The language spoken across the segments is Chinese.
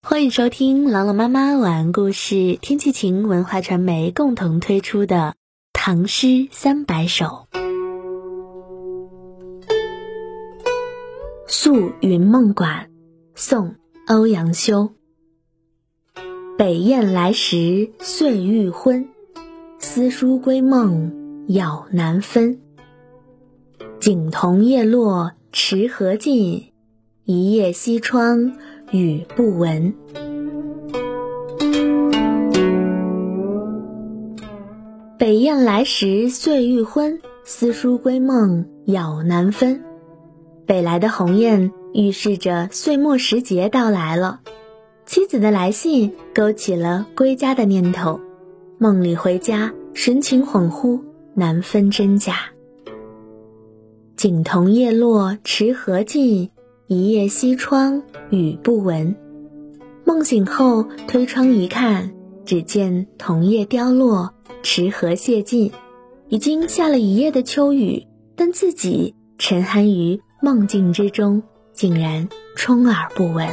欢迎收听朗朗妈妈晚安故事，天气晴文化传媒共同推出的《唐诗三百首》。《宿云梦馆》宋·欧阳修。北雁来时岁欲昏，思书归梦杳难分。景同叶落池河尽，一夜西窗。语不闻。北雁来时岁欲昏，思书归梦杳难分。北来的鸿雁预示着岁末时节到来了，妻子的来信勾起了归家的念头。梦里回家，神情恍惚，难分真假。景同叶落池河尽。一夜西窗雨不闻，梦醒后推窗一看，只见桐叶凋落，池河泄尽，已经下了一夜的秋雨，但自己沉酣于梦境之中，竟然充耳不闻。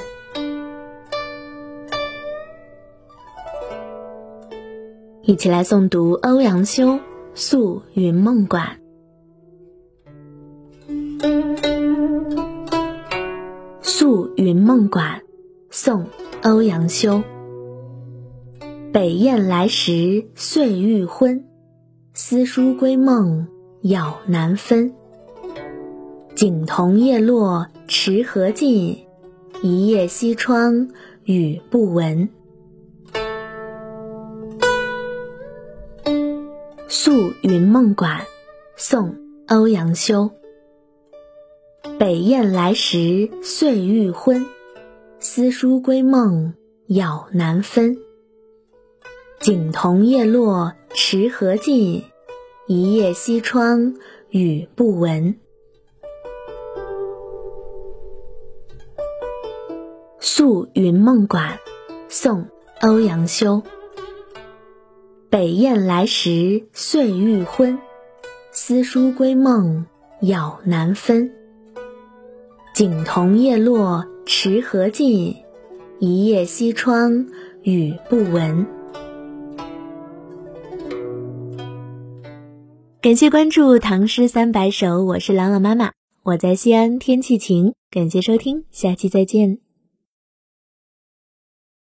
一起来诵读欧阳修《宿云梦馆》。宿云梦馆，宋·欧阳修。北雁来时岁欲昏，思书归梦杳难分。景同叶落池河尽，一夜西窗雨不闻。宿云梦馆，宋·欧阳修。北雁来时岁欲昏，思书归梦杳难分。景同叶落池河尽，一夜西窗雨不闻。宿云梦馆，宋·欧阳修。北雁来时岁欲昏，思书归梦杳难分。景同叶落池河尽，一夜西窗雨不闻。感谢关注《唐诗三百首》，我是朗朗妈妈，我在西安，天气晴。感谢收听，下期再见。